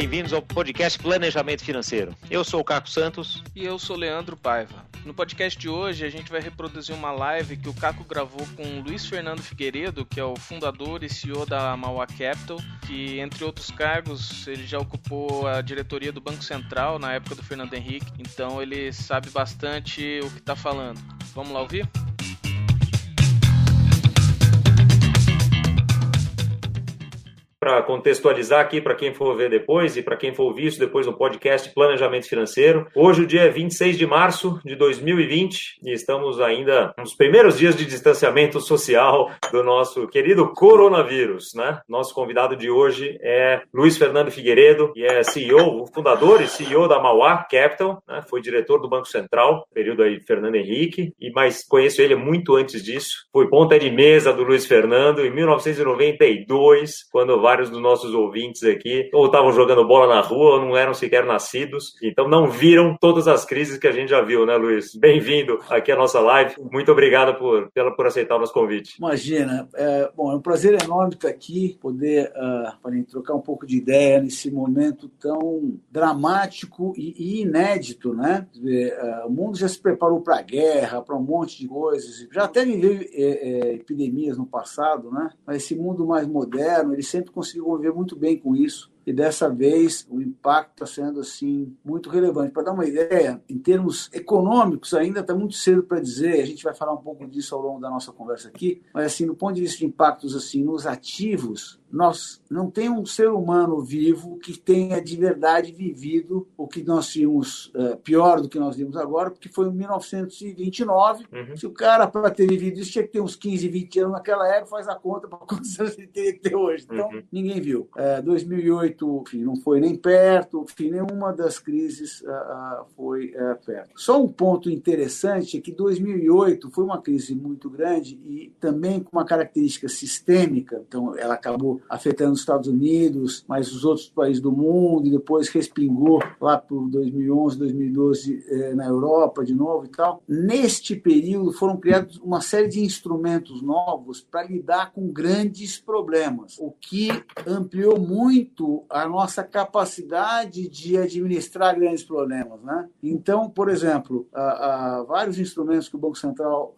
Bem-vindos ao podcast Planejamento Financeiro. Eu sou o Caco Santos. E eu sou Leandro Paiva. No podcast de hoje, a gente vai reproduzir uma live que o Caco gravou com o Luiz Fernando Figueiredo, que é o fundador e CEO da Mauá Capital, que, entre outros cargos, ele já ocupou a diretoria do Banco Central na época do Fernando Henrique, então ele sabe bastante o que está falando. Vamos lá ouvir? Para contextualizar aqui para quem for ver depois e para quem for ouvir isso depois no podcast Planejamento Financeiro. Hoje, o dia é 26 de março de 2020 e estamos ainda nos primeiros dias de distanciamento social do nosso querido coronavírus, né? Nosso convidado de hoje é Luiz Fernando Figueiredo, que é CEO, fundador e CEO da Mauá Capital, né? Foi diretor do Banco Central, período aí Fernando Henrique, e mas conheço ele muito antes disso. Fui ponta de mesa do Luiz Fernando em 1992, quando vários dos nossos ouvintes aqui ou estavam jogando bola na rua ou não eram sequer nascidos, então não viram todas as crises que a gente já viu, né, Luiz? Bem-vindo aqui à nossa live. Muito obrigado por, pela, por aceitar o nosso convite. Imagina. É, bom, é um prazer enorme estar aqui, poder uh, trocar um pouco de ideia nesse momento tão dramático e, inédito, né? Uh, o mundo já se preparou para a guerra, para um monte de coisas. Já até viveu é, é, epidemias no passado, né? Mas esse mundo mais moderno, ele sempre conseguiu conviver muito bem com isso e dessa vez o impacto está sendo assim muito relevante. Para dar uma ideia, em termos econômicos, ainda está muito cedo para dizer. A gente vai falar um pouco disso ao longo da nossa conversa aqui, mas assim, do ponto de vista de impactos assim nos ativos, nós não tem um ser humano vivo que tenha de verdade vivido o que nós vimos uh, pior do que nós vimos agora, porque foi em 1929. Uhum. Se o cara, para ter vivido isso, tinha que ter uns 15, 20 anos naquela época, faz a conta para quantos anos ele teria que ter hoje. Então, uhum. ninguém viu. Uh, 2008 2008 enfim, não foi nem perto, enfim, nenhuma das crises uh, foi uh, perto. Só um ponto interessante é que 2008 foi uma crise muito grande e também com uma característica sistêmica, então ela acabou afetando os Estados Unidos, mas os outros países do mundo e depois respingou lá por 2011, 2012 eh, na Europa de novo e tal. Neste período foram criados uma série de instrumentos novos para lidar com grandes problemas, o que ampliou muito a nossa capacidade de administrar grandes problemas. Né? Então, por exemplo, há, vários instrumentos que o Banco Central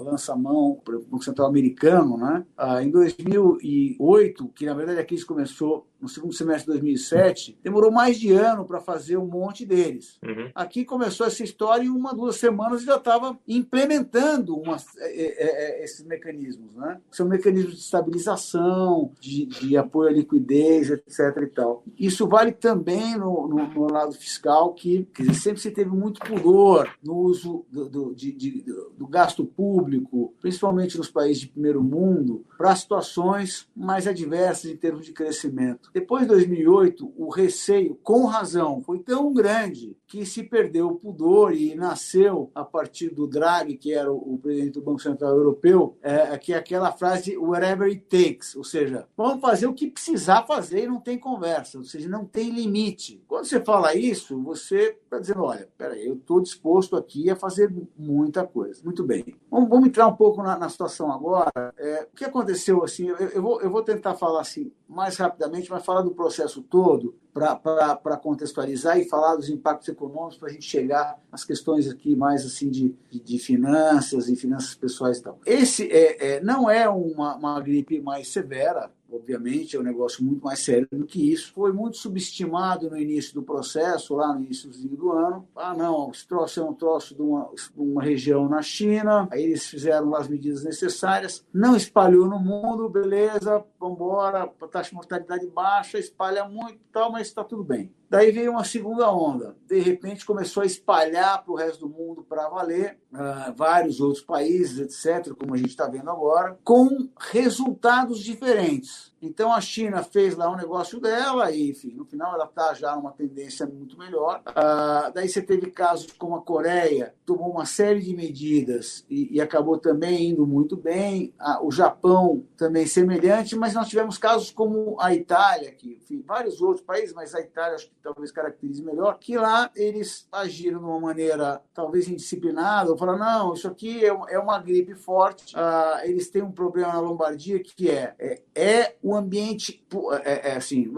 lança a mão, o Banco Central americano, né? em 2008, que na verdade a crise começou no segundo semestre de 2007, demorou mais de ano para fazer um monte deles. Uhum. Aqui começou essa história e uma, duas semanas já estava implementando uma, é, é, é, esses mecanismos. Né? São mecanismos de estabilização, de, de, apoio à liquidez, etc. E tal. Isso vale também no, no, no lado fiscal, que dizer, sempre se teve muito pudor no uso do, do, de, de, do gasto público, principalmente nos países de primeiro mundo, para situações mais adversas em termos de crescimento. Depois de 2008, o receio, com razão, foi tão grande que se perdeu o pudor e nasceu a partir do Draghi, que era o presidente do Banco Central Europeu, é, que é aquela frase whatever it takes, ou seja, vamos fazer o que precisar fazer e não tem conversa, ou seja, não tem limite. Quando você fala isso, você está dizendo, olha, peraí, eu estou disposto aqui a fazer muita coisa. Muito bem. Vamos, vamos entrar um pouco na, na situação agora. É, o que aconteceu, assim, eu, eu, vou, eu vou tentar falar assim mais rapidamente, mas falar do processo todo, para contextualizar e falar dos impactos econômicos para a gente chegar às questões aqui mais assim de, de, de finanças e finanças pessoais e tal. Esse é, é, não é uma, uma gripe mais severa, obviamente, é um negócio muito mais sério do que isso. Foi muito subestimado no início do processo, lá no início do ano. Ah, não, esse troço é um troço de uma, uma região na China, aí eles fizeram as medidas necessárias, não espalhou no mundo, beleza, vamos embora, taxa de mortalidade baixa, espalha muito e tal, mas está tudo bem. Daí veio uma segunda onda. De repente começou a espalhar para o resto do mundo para valer, uh, vários outros países, etc., como a gente está vendo agora, com resultados diferentes. Então a China fez lá um negócio dela e, enfim, no final ela está já numa tendência muito melhor. Uh, daí você teve casos como a Coreia, tomou uma série de medidas e, e acabou também indo muito bem. Uh, o Japão também semelhante, mas nós tivemos casos como a Itália, que, enfim, vários outros países, mas a Itália acho que talvez caracterize melhor, que lá eles agiram de uma maneira talvez indisciplinada, ou falaram, não, isso aqui é, é uma gripe forte, uh, eles têm um problema na Lombardia que é, é, é o ambiente, é, é assim,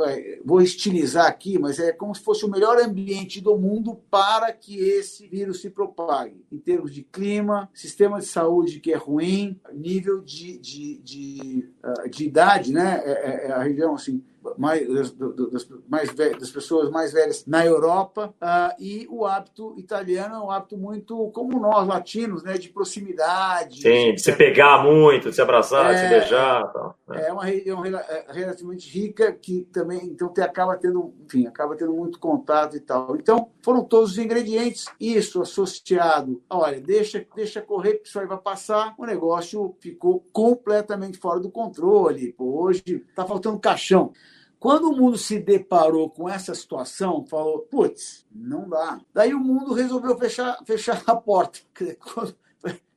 vou estilizar aqui, mas é como se fosse o melhor ambiente do mundo para que esse vírus se propague, em termos de clima, sistema de saúde que é ruim, nível de, de, de, uh, de idade, né? É, é, é a região assim mais, das, mais das pessoas mais velhas na Europa uh, e o hábito italiano é um hábito muito como nós latinos, né, de proximidade. Sim, de, se pegar muito, de se abraçar, é, de se beijar. Tal, né? É uma região é relativamente rica que também então te, acaba tendo, enfim, acaba tendo muito contato e tal. Então foram todos os ingredientes. Isso associado, olha, deixa, deixa correr que isso aí vai passar. O negócio ficou completamente fora do controle. Pô, hoje está faltando caixão. Quando o mundo se deparou com essa situação, falou: putz, não dá. Daí o mundo resolveu fechar, fechar a porta.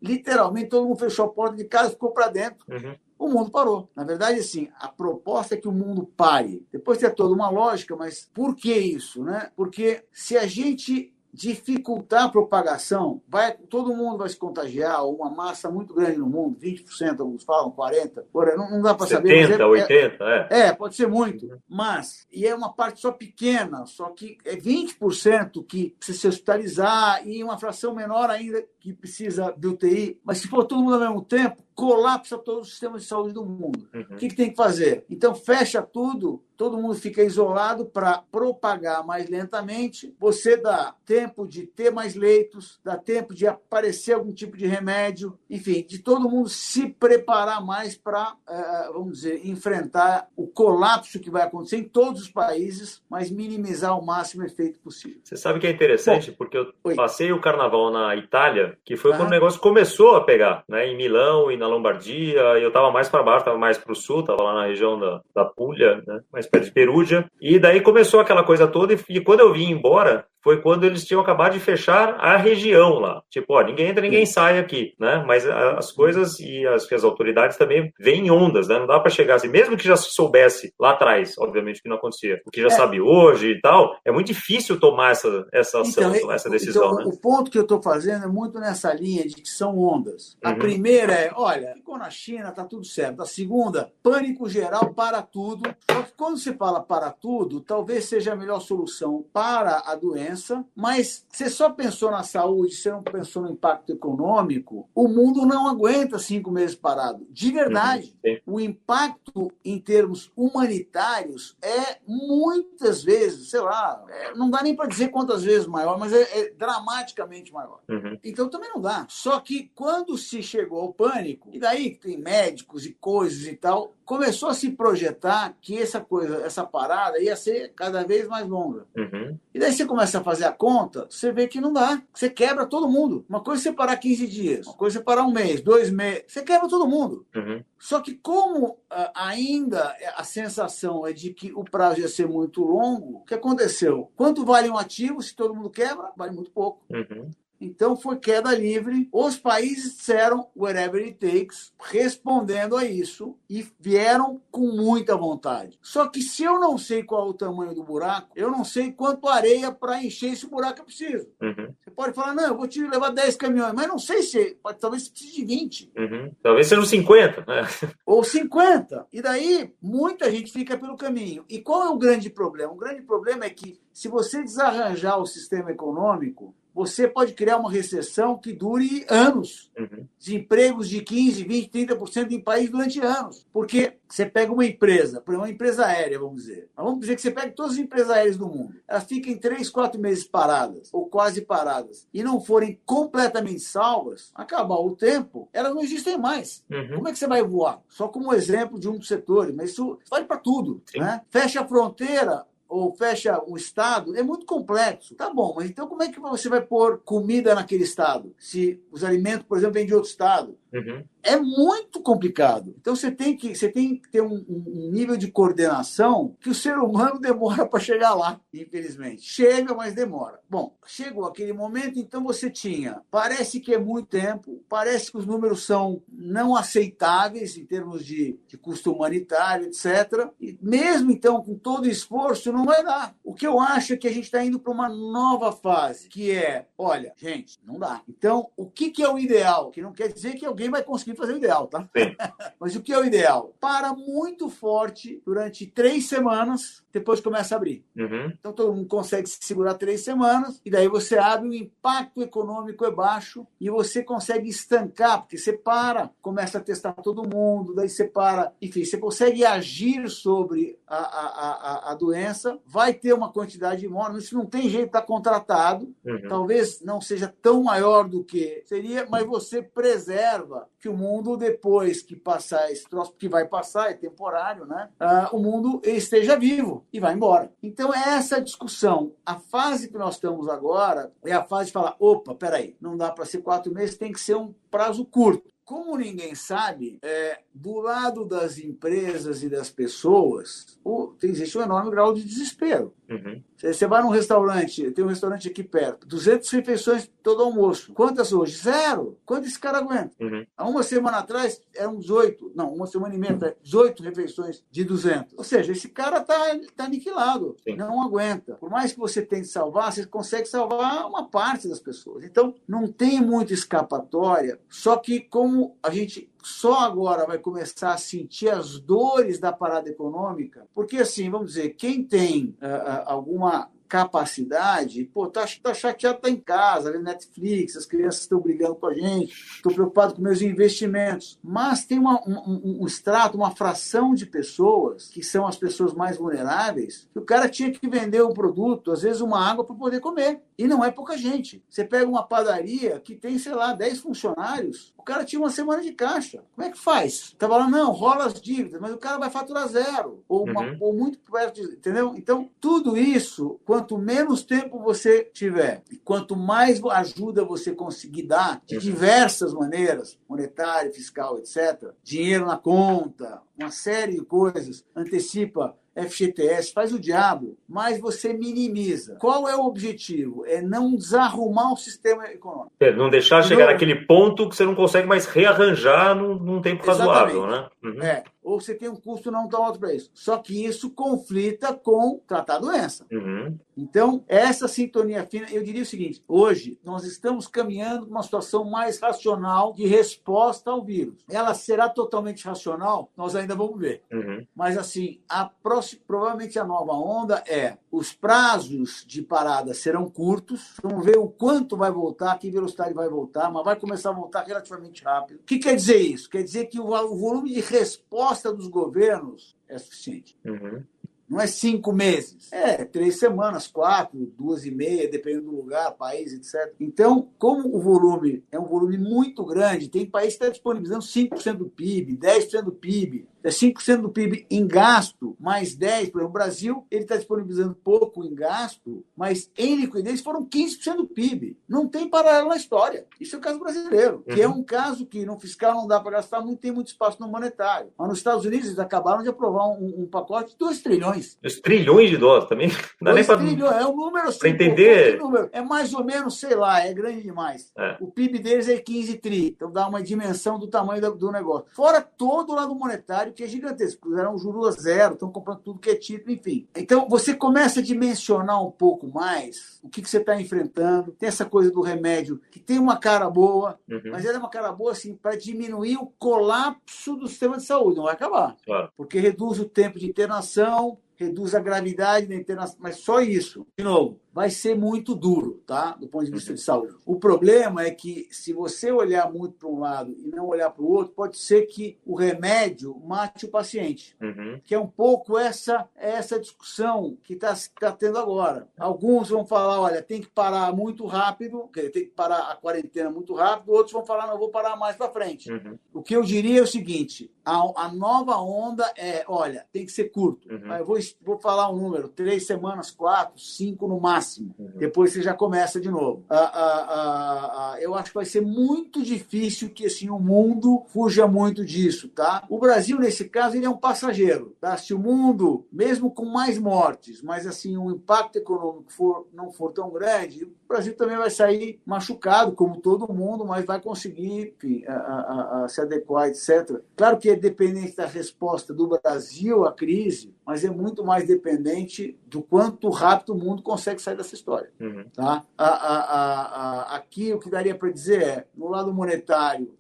Literalmente, todo mundo fechou a porta de casa e ficou para dentro. Uhum. O mundo parou. Na verdade, assim, a proposta é que o mundo pare. Depois tem toda uma lógica, mas por que isso? Né? Porque se a gente dificultar a propagação, vai, todo mundo vai se contagiar, uma massa muito grande no mundo, 20%, alguns falam, 40%, porra, não, não dá para saber. 70%, é, 80%, é, é. É, pode ser muito, mas, e é uma parte só pequena, só que é 20% que precisa se hospitalizar e uma fração menor ainda que precisa de UTI, mas se for todo mundo ao mesmo tempo, colapsa todo o sistema de saúde do mundo. Uhum. O que, que, tem que fazer? Então, fecha tudo, todo mundo fica isolado para propagar mais lentamente. Você dá tempo de ter mais leitos, dá tempo de aparecer algum tipo de remédio, enfim, de todo mundo se preparar mais para, uh, vamos dizer, enfrentar o colapso que vai acontecer em todos os países, mas minimizar ao máximo o efeito possível. Você sabe que é interessante, Bom, porque eu oi. passei o carnaval na Itália, que foi ah. quando o negócio começou a pegar, né, em Milão e na na Lombardia, eu estava mais para baixo, estava mais para o sul, estava lá na região da, da Puglia, né, mais perto de Perugia. E daí começou aquela coisa toda, e, e quando eu vim embora, foi quando eles tinham acabado de fechar a região lá. Tipo, ó, ninguém entra, ninguém sai aqui, né? Mas as coisas e as, as autoridades também vêm em ondas, né? Não dá para chegar assim, mesmo que já se soubesse lá atrás, obviamente que não acontecia, o que já é. sabe hoje e tal, é muito difícil tomar essa, essa ação, então, essa decisão, então, né? O ponto que eu estou fazendo é muito nessa linha de que são ondas. A uhum. primeira é, olha, ficou na China, tá tudo certo. A segunda, pânico geral para tudo. Só que quando se fala para tudo, talvez seja a melhor solução para a doença doença, mas você só pensou na saúde, você não pensou no impacto econômico, o mundo não aguenta cinco meses parado. De verdade, uhum. o impacto em termos humanitários é muitas vezes, sei lá, é, não dá nem para dizer quantas vezes maior, mas é, é dramaticamente maior. Uhum. Então também não dá. Só que quando se chegou ao pânico, e daí tem médicos e coisas e tal, começou a se projetar que essa coisa, essa parada ia ser cada vez mais longa. Uhum. E daí você começa a fazer a conta, você vê que não dá. Você quebra todo mundo. Uma coisa é você parar 15 dias, uma coisa é parar um mês, dois meses. Você quebra todo mundo. Uhum. Só que como uh, ainda a sensação é de que o prazo ia ser muito longo, o que aconteceu? Quanto vale um ativo se todo mundo quebra? Vale muito pouco. Uhum. Então foi queda livre. Os países disseram whatever it takes, respondendo a isso e vieram com muita vontade. Só que se eu não sei qual é o tamanho do buraco, eu não sei quanto areia para encher esse buraco eu preciso. Uhum. Você pode falar, não, eu vou te levar 10 caminhões, mas não sei se, pode, talvez você precise de 20. Uhum. Talvez sejam 50. Né? Ou 50. E daí muita gente fica pelo caminho. E qual é o grande problema? O grande problema é que se você desarranjar o sistema econômico, você pode criar uma recessão que dure anos. Uhum. Desempregos de 15, 20, 30% em país durante anos. Porque você pega uma empresa, por uma empresa aérea, vamos dizer. Mas vamos dizer que você pega todas as empresas aéreas do mundo. Elas ficam em 3, 4 meses paradas, ou quase paradas, e não forem completamente salvas, acabar o tempo, elas não existem mais. Uhum. Como é que você vai voar? Só como exemplo de um dos setores, mas isso vale para tudo. Né? Fecha a fronteira, ou fecha o estado, é muito complexo. Tá bom, mas então como é que você vai pôr comida naquele estado? Se os alimentos, por exemplo, vêm de outro estado. Uhum. é muito complicado. Então você tem que, você tem que ter um, um nível de coordenação que o ser humano demora para chegar lá, infelizmente. Chega, mas demora. Bom, chegou aquele momento, então você tinha. Parece que é muito tempo, parece que os números são não aceitáveis em termos de, de custo humanitário, etc. E mesmo então, com todo o esforço, não vai dar. O que eu acho é que a gente está indo para uma nova fase, que é, olha, gente, não dá. Então, o que, que é o ideal? Que não quer dizer que alguém vai conseguir fazer o ideal, tá? Mas o que é o ideal? Para muito forte durante três semanas, depois começa a abrir. Uhum. Então todo mundo consegue se segurar três semanas e daí você abre, o impacto econômico é baixo e você consegue estancar, porque você para, começa a testar todo mundo, daí você para, enfim, você consegue agir sobre a, a, a, a doença, vai ter uma quantidade de mortes, isso não tem jeito, está contratado, uhum. talvez não seja tão maior do que seria, mas você preserva que o mundo, depois que passar esse troço, que vai passar, é temporário, né? Uh, o mundo esteja vivo e vai embora. Então, é essa discussão. A fase que nós estamos agora é a fase de falar: opa, peraí, não dá para ser quatro meses, tem que ser um prazo curto. Como ninguém sabe, é, do lado das empresas e das pessoas, o, existe um enorme grau de desespero. Uhum. Você vai num restaurante, tem um restaurante aqui perto, 200 refeições todo almoço. Quantas hoje? Zero. Quanto esse cara aguenta? Uhum. Há uma semana atrás eram 18, não, uma semana e meia, 18 refeições de 200. Ou seja, esse cara está tá aniquilado, Sim. não aguenta. Por mais que você tente salvar, você consegue salvar uma parte das pessoas. Então, não tem muita escapatória, só que como a gente só agora vai começar a sentir as dores da parada econômica, porque assim, vamos dizer, quem tem uh, alguma capacidade, pô, tá, tá chateado, tá em casa, vendo Netflix, as crianças estão brigando com a gente, estou preocupado com meus investimentos. Mas tem uma, um, um, extrato, uma fração de pessoas, que são as pessoas mais vulneráveis, que o cara tinha que vender um produto, às vezes uma água, para poder comer. E não é pouca gente. Você pega uma padaria que tem, sei lá, 10 funcionários, o cara tinha uma semana de caixa. Como é que faz? Tava lá, não, rola as dívidas, mas o cara vai faturar zero, ou, uma, uhum. ou muito perto de. Entendeu? Então, tudo isso, quando quanto menos tempo você tiver, e quanto mais ajuda você conseguir dar, de diversas maneiras, monetária, fiscal, etc., dinheiro na conta, uma série de coisas, antecipa FGTS, faz o diabo, mas você minimiza. Qual é o objetivo? É não desarrumar o sistema econômico. É, não deixar chegar não... naquele ponto que você não consegue mais rearranjar num, num tempo razoável, né? Uhum. É, ou você tem um custo não tão alto para isso. Só que isso conflita com tratar a doença. Uhum. Então, essa sintonia fina, eu diria o seguinte: hoje nós estamos caminhando para uma situação mais racional de resposta ao vírus. Ela será totalmente racional? Nós ainda vamos ver. Uhum. Mas, assim, a próxima provavelmente a nova onda é os prazos de parada serão curtos. Vamos ver o quanto vai voltar, que velocidade vai voltar, mas vai começar a voltar relativamente rápido. O que quer dizer isso? Quer dizer que o volume de resposta dos governos é suficiente. Uhum. Não é cinco meses. É três semanas, quatro, duas e meia, dependendo do lugar, país, etc. Então, como o volume é um volume muito grande, tem país que está disponibilizando 5% do PIB, 10% do PIB é 5% do PIB em gasto, mais 10%. Por exemplo, o Brasil ele está disponibilizando pouco em gasto, mas em liquidez foram 15% do PIB. Não tem paralelo na história. Isso é o caso brasileiro, que é uhum. um caso que no fiscal não dá para gastar, não tem muito espaço no monetário. Mas nos Estados Unidos eles acabaram de aprovar um, um pacote de 2 trilhões. 2 trilhões de dólares também? Não dá nem pra... trilhões, é um número assim, entender. Número. É mais ou menos, sei lá, é grande demais. É. O PIB deles é 15 tri, então dá uma dimensão do tamanho do negócio. Fora todo o lado monetário que é gigantesco. Fizeram um juro a zero, estão comprando tudo que é título, enfim. Então, você começa a dimensionar um pouco mais o que, que você está enfrentando. Tem essa coisa do remédio, que tem uma cara boa, uhum. mas ela é uma cara boa assim, para diminuir o colapso do sistema de saúde. Não vai acabar. Claro. Porque reduz o tempo de internação, reduz a gravidade da internação, mas só isso. De novo, vai ser muito duro, tá? Do ponto de vista de saúde. O problema é que se você olhar muito para um lado e não olhar para o outro, pode ser que o remédio mate o paciente. Uhum. Que é um pouco essa essa discussão que está tá tendo agora. Alguns vão falar, olha, tem que parar muito rápido, tem que parar a quarentena muito rápido. Outros vão falar, não, vou parar mais para frente. Uhum. O que eu diria é o seguinte: a, a, nova onda é, olha, tem que ser curto. Uhum. Eu vou, vou falar um número: três semanas, quatro, cinco no máximo máximo. Uhum. Depois você já começa de novo. Ah, ah, ah, ah, eu acho que vai ser muito difícil que assim, o mundo fuja muito disso. Tá? O Brasil, nesse caso, ele é um passageiro. Tá? Se o mundo, mesmo com mais mortes, mas assim, o impacto econômico for, não for tão grande, o Brasil também vai sair machucado, como todo mundo, mas vai conseguir enfim, a, a, a se adequar, etc. Claro que é dependente da resposta do Brasil à crise, mas é muito mais dependente do quanto rápido o mundo consegue sair dessa história. Uhum. Tá? A, a, aqui o que daria para dizer é, no lado monetário,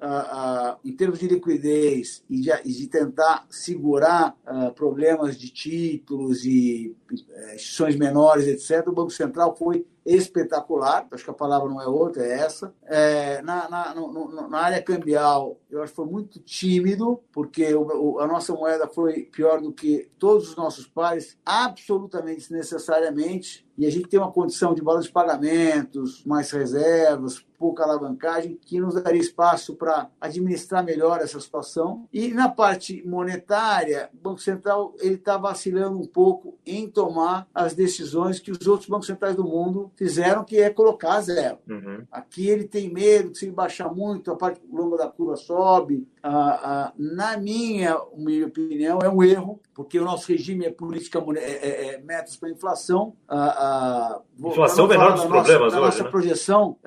em termos de liquidez e de, de tentar segurar problemas de títulos e é, instituições menores, etc., o Banco Central foi espetacular, acho que a palavra não é outra, é essa. É, na, na, no, na, área cambial, eu acho que foi muito tímido, porque o, o, a nossa moeda foi pior do que todos os nossos pares, absolutamente desnecessariamente e a gente tem uma condição de balanço de pagamentos, mais reservas, pouca alavancagem, que nos daria espaço para administrar melhor essa situação. E na parte monetária, o Banco Central ele está vacilando um pouco em tomar as decisões que os outros bancos centrais do mundo fizeram, que é colocar zero. Uhum. Aqui ele tem medo que se baixar muito, a parte longa da curva sobe. Ah, ah, na minha, minha opinião, é um erro, porque o nosso regime é política é, é, é metas para inflação. Ah, a. Inflação é menor dos problemas nossa, hoje. nossa né? projeção,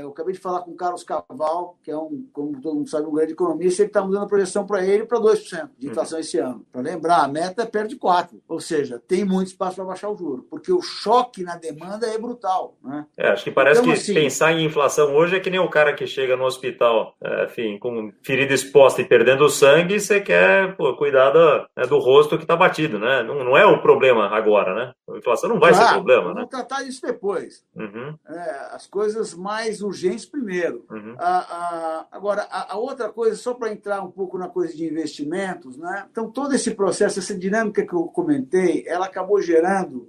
eu acabei de falar com o Carlos Caval, que é um, como todo mundo sabe, um grande economista, ele está mudando a projeção para ele para 2% de inflação uhum. esse ano. Para lembrar, a meta é perto de 4%. Ou seja, tem muito espaço para baixar o juro, porque o choque na demanda é brutal. Né? É, acho que parece então, que assim, pensar em inflação hoje é que nem o cara que chega no hospital, enfim, com ferida exposta e perdendo sangue, você quer pô, cuidar do, né, do rosto que está batido, né? Não, não é o problema agora, né? A inflação não vai claro, ser problema, vamos né? tratar disso depois. Uhum. É, as coisas mais urgentes primeiro. Uhum. A, a, agora, a, a, outra coisa, só para entrar um pouco na coisa de investimentos, né? Então, todo esse processo, essa dinâmica que eu comentei, ela acabou gerando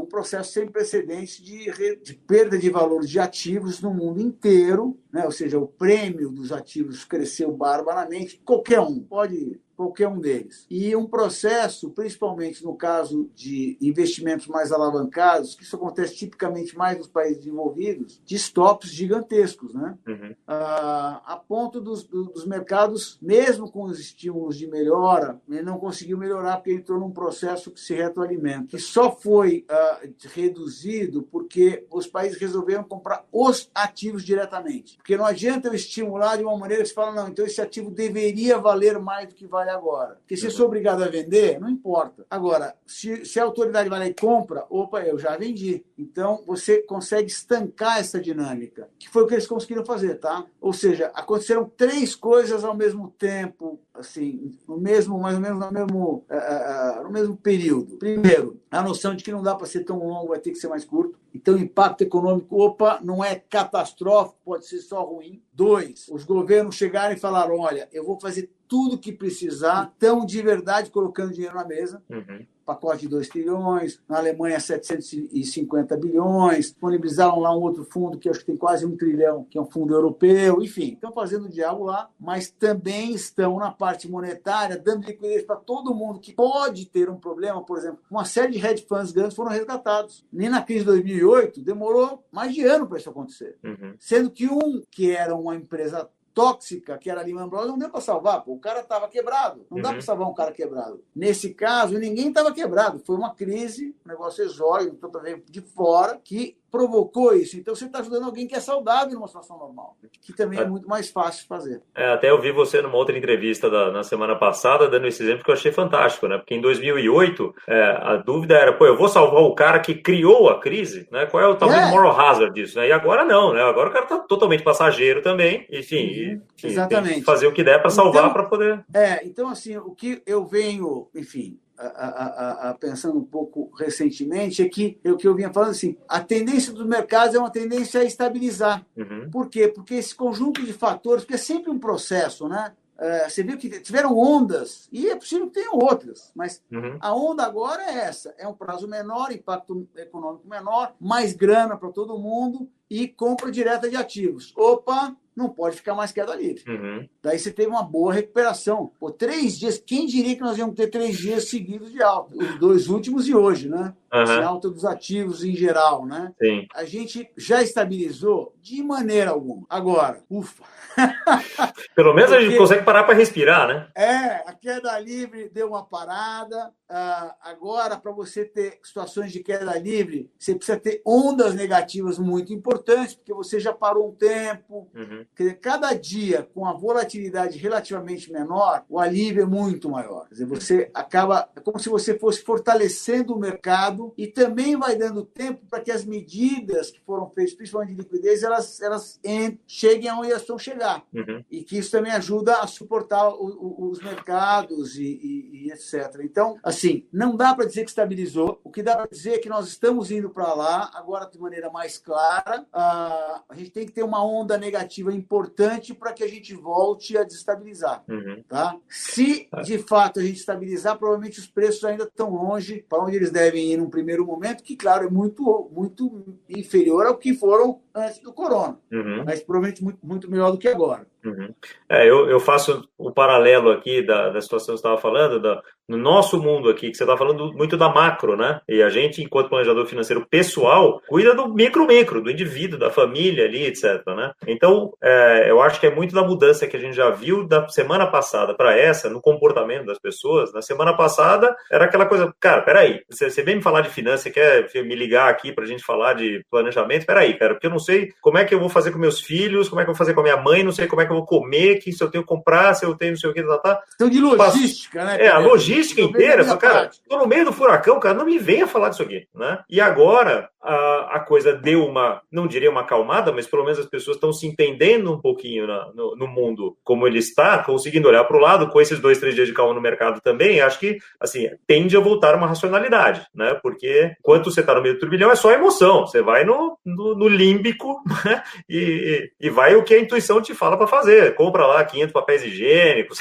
um processo sem precedentes de, de perda de valores de ativos no mundo inteiro, né? ou seja, o prêmio dos ativos cresceu barbaramente. Qualquer um pode qualquer um deles. E um processo, principalmente no caso de investimentos mais alavancados, que isso acontece tipicamente mais nos países desenvolvidos, de stops gigantescos, né? Uhum. Ah, a ponto dos, dos mercados, mesmo com os estímulos de melhora, ele não conseguiu melhorar porque entrou num processo que se retroalimenta, que só foi ah, reduzido porque os países resolveram comprar os ativos diretamente. Porque não adianta eu estimular de uma maneira que você fala, não, então esse ativo deveria valer mais do que vale agora. Porque se eu sou obrigado a vender, não importa. Agora, se, se a autoridade vai lá e compra, opa, eu já vendi. Então, você consegue estancar essa dinâmica, que foi o que eles conseguiram fazer, tá? Ou seja, aconteceram três coisas ao mesmo tempo, assim, no mesmo, mais ou menos no mesmo, uh, uh, no mesmo período. Primeiro, a noção de que não dá para ser tão longo, vai ter que ser mais curto. Então, o impacto econômico, opa, não é catastrófico, pode ser só ruim. Dois, os governos chegaram e falaram: olha, eu vou fazer tudo que precisar, estão de verdade colocando dinheiro na mesa. Uhum pacote de 2 trilhões, na Alemanha 750 bilhões, disponibilizaram lá um outro fundo que acho que tem quase um trilhão, que é um fundo europeu, enfim, estão fazendo o diabo lá, mas também estão na parte monetária, dando liquidez para todo mundo que pode ter um problema, por exemplo, uma série de hedge funds grandes foram resgatados. Nem na crise de 2008 demorou mais de ano para isso acontecer. Uhum. Sendo que um que era uma empresa tóxica, que era a Lehman Brothers, não deu para salvar. Pô. O cara estava quebrado. Não uhum. dá para salvar um cara quebrado. Nesse caso, ninguém estava quebrado. Foi uma crise, um negócio exótico, de fora, que provocou isso. Então você está ajudando alguém que é saudável numa situação normal, que também é, é muito mais fácil de fazer. É, até eu vi você numa outra entrevista da, na semana passada dando esse exemplo que eu achei fantástico, né? Porque em 2008 é, a dúvida era, pô, eu vou salvar o cara que criou a crise, né? Qual é o tamanho é. moral hazard disso, né? E agora não, né? Agora o cara está totalmente passageiro também, enfim, uhum. e, exatamente. fazer o que der para salvar então, para poder. É, então assim, o que eu venho, enfim, a, a, a, pensando um pouco recentemente é que é o que eu vinha falando assim a tendência do mercado é uma tendência a estabilizar uhum. por quê porque esse conjunto de fatores porque é sempre um processo né é, você viu que tiveram ondas e é possível que tenham outras mas uhum. a onda agora é essa é um prazo menor impacto econômico menor mais grana para todo mundo e compra direta de ativos opa não pode ficar mais queda livre. Uhum. Daí você teve uma boa recuperação. Pô, três dias, quem diria que nós íamos ter três dias seguidos de alta? Os dois últimos e hoje, né? Uhum. alta dos ativos em geral, né? Sim. A gente já estabilizou de maneira alguma. Agora, ufa. Pelo menos Porque, a gente consegue parar para respirar, né? É, a queda livre deu uma parada. Uh, agora, para você ter situações de queda livre, você precisa ter ondas negativas muito importantes, porque você já parou um tempo. Uhum. Cada dia, com a volatilidade relativamente menor, o alívio é muito maior. Quer dizer, você acaba. É como se você fosse fortalecendo o mercado e também vai dando tempo para que as medidas que foram feitas, principalmente de liquidez, elas, elas cheguem aonde elas estão chegando. Uhum. E que isso também ajuda a suportar o, o, os mercados e, e, e, etc. Então, assim, não dá para dizer que estabilizou. O que dá para dizer é que nós estamos indo para lá, agora de maneira mais clara. Uh, a gente tem que ter uma onda negativa importante para que a gente volte a desestabilizar. Uhum. Tá? Se tá. de fato a gente estabilizar, provavelmente os preços ainda estão longe para onde eles devem ir num primeiro momento, que, claro, é muito, muito inferior ao que foram antes do corona. Uhum. Mas provavelmente muito, muito melhor do que agora. Uhum. É, eu, eu faço o paralelo aqui da, da situação que você estava falando, da, no nosso mundo aqui, que você está falando muito da macro, né? E a gente, enquanto planejador financeiro pessoal, cuida do micro-micro, do indivíduo, da família ali, etc. Né? Então, é, eu acho que é muito da mudança que a gente já viu da semana passada para essa, no comportamento das pessoas. Na semana passada, era aquela coisa, cara, peraí, você, você vem me falar de finanças, você quer me ligar aqui para a gente falar de planejamento? Peraí, cara, porque eu não sei como é que eu vou fazer com meus filhos, como é que eu vou fazer com a minha mãe, não sei como é que eu vou comer, que se eu tenho que comprar, se eu tenho não sei o que, tá, tá. Então, de logística, né? É, a logística logística inteira. Falo, cara, tô no meio do furacão, cara, não me venha falar disso aqui, né? E agora a, a coisa deu uma, não diria uma acalmada, mas pelo menos as pessoas estão se entendendo um pouquinho na, no, no, mundo como ele está, conseguindo olhar para o lado, com esses dois, três dias de calma no mercado também, acho que, assim, tende a voltar uma racionalidade, né? Porque enquanto você está no meio do turbilhão é só emoção, você vai no, no, no límbico né? e, e, vai o que a intuição te fala para fazer. Compra lá 500 papéis higiênicos,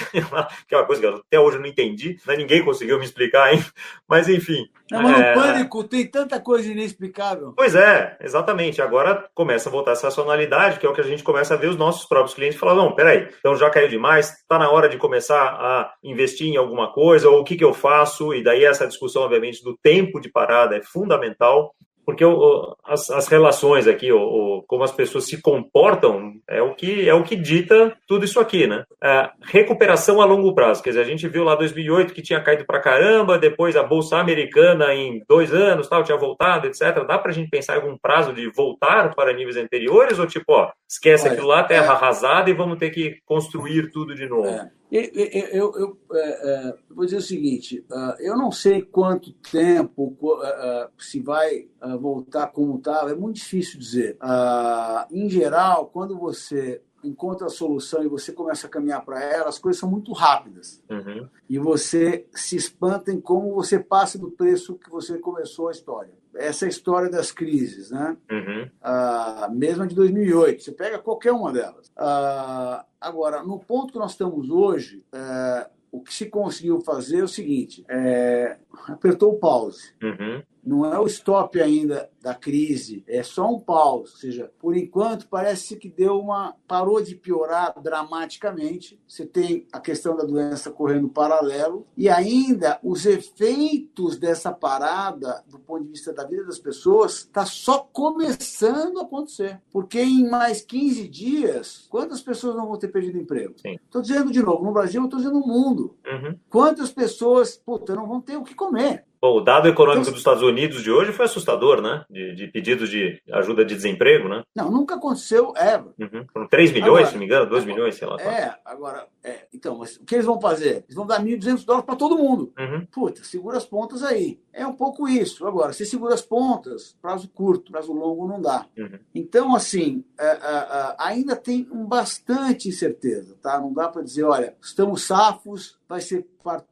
que é uma coisa que até hoje eu não entendi, né? ninguém conseguiu me explicar ainda, mas enfim. Não, mas é... no pânico tem tanta coisa inexplicável. Pois é, exatamente. Agora começa a voltar essa racionalidade, que é o que a gente começa a ver os nossos próprios clientes falar, não, peraí, então já caiu demais, está na hora de começar a investir em alguma coisa, ou o que, que eu faço, e daí essa discussão, obviamente, do tempo de parada é fundamental porque o, as, as, relações aqui, o, o, como as pessoas se comportam, é o que é o que dita tudo isso aqui, né? É, recuperação a longo prazo, quer dizer, a gente viu lá 2008 que tinha caído para caramba, depois a bolsa americana em dois anos, tal, tinha voltado, etc. Dá para a gente pensar em algum prazo de voltar para níveis anteriores ou tipo, ó, esquece Olha, aquilo lá, terra é... arrasada e vamos ter que construir tudo de novo? É. Eu, eu, eu, é, é, vou dizer o seguinte: uh, eu não sei quanto tempo, uh, se vai voltar como estava, é muito difícil dizer. em geral, quando você encontra a solução e você começa a caminhar para ela, as coisas são muito rápidas. Uhum. E você se espanta em como você passa do preço que você começou a história. Essa é a história das crises, né? Uhum. Ah, mesmo de 2008. Você pega qualquer uma delas. Ah, agora, no ponto que nós estamos hoje, é, o que se conseguiu fazer é o seguinte: é, apertou o pause. Uhum não é o stop ainda da crise, é só um pause. Ou seja, por enquanto parece que deu uma parou de piorar dramaticamente. Você tem a questão da doença correndo paralelo e ainda os efeitos dessa parada do ponto de vista da vida das pessoas está só começando a acontecer. Porque em mais 15 dias, quantas pessoas não vão ter perdido emprego? Estou dizendo de novo, no Brasil, estou dizendo no mundo. Uhum. Quantas pessoas, puta, não vão ter o que comer? Bom, o dado econômico então, dos Estados Unidos de hoje foi assustador, né? De, de pedidos de ajuda de desemprego, né? Não, nunca aconteceu, é. Uhum. Foram 3 milhões, agora, se não me engano, 2 agora, milhões, sei lá. É, agora, é, então, mas o que eles vão fazer? Eles vão dar 1.200 dólares para todo mundo. Uhum. Puta, segura as pontas aí. É um pouco isso. Agora, se segura as pontas, prazo curto, prazo longo não dá. Uhum. Então, assim, é, é, é, ainda tem bastante incerteza, tá? Não dá para dizer, olha, estamos safos, vai ser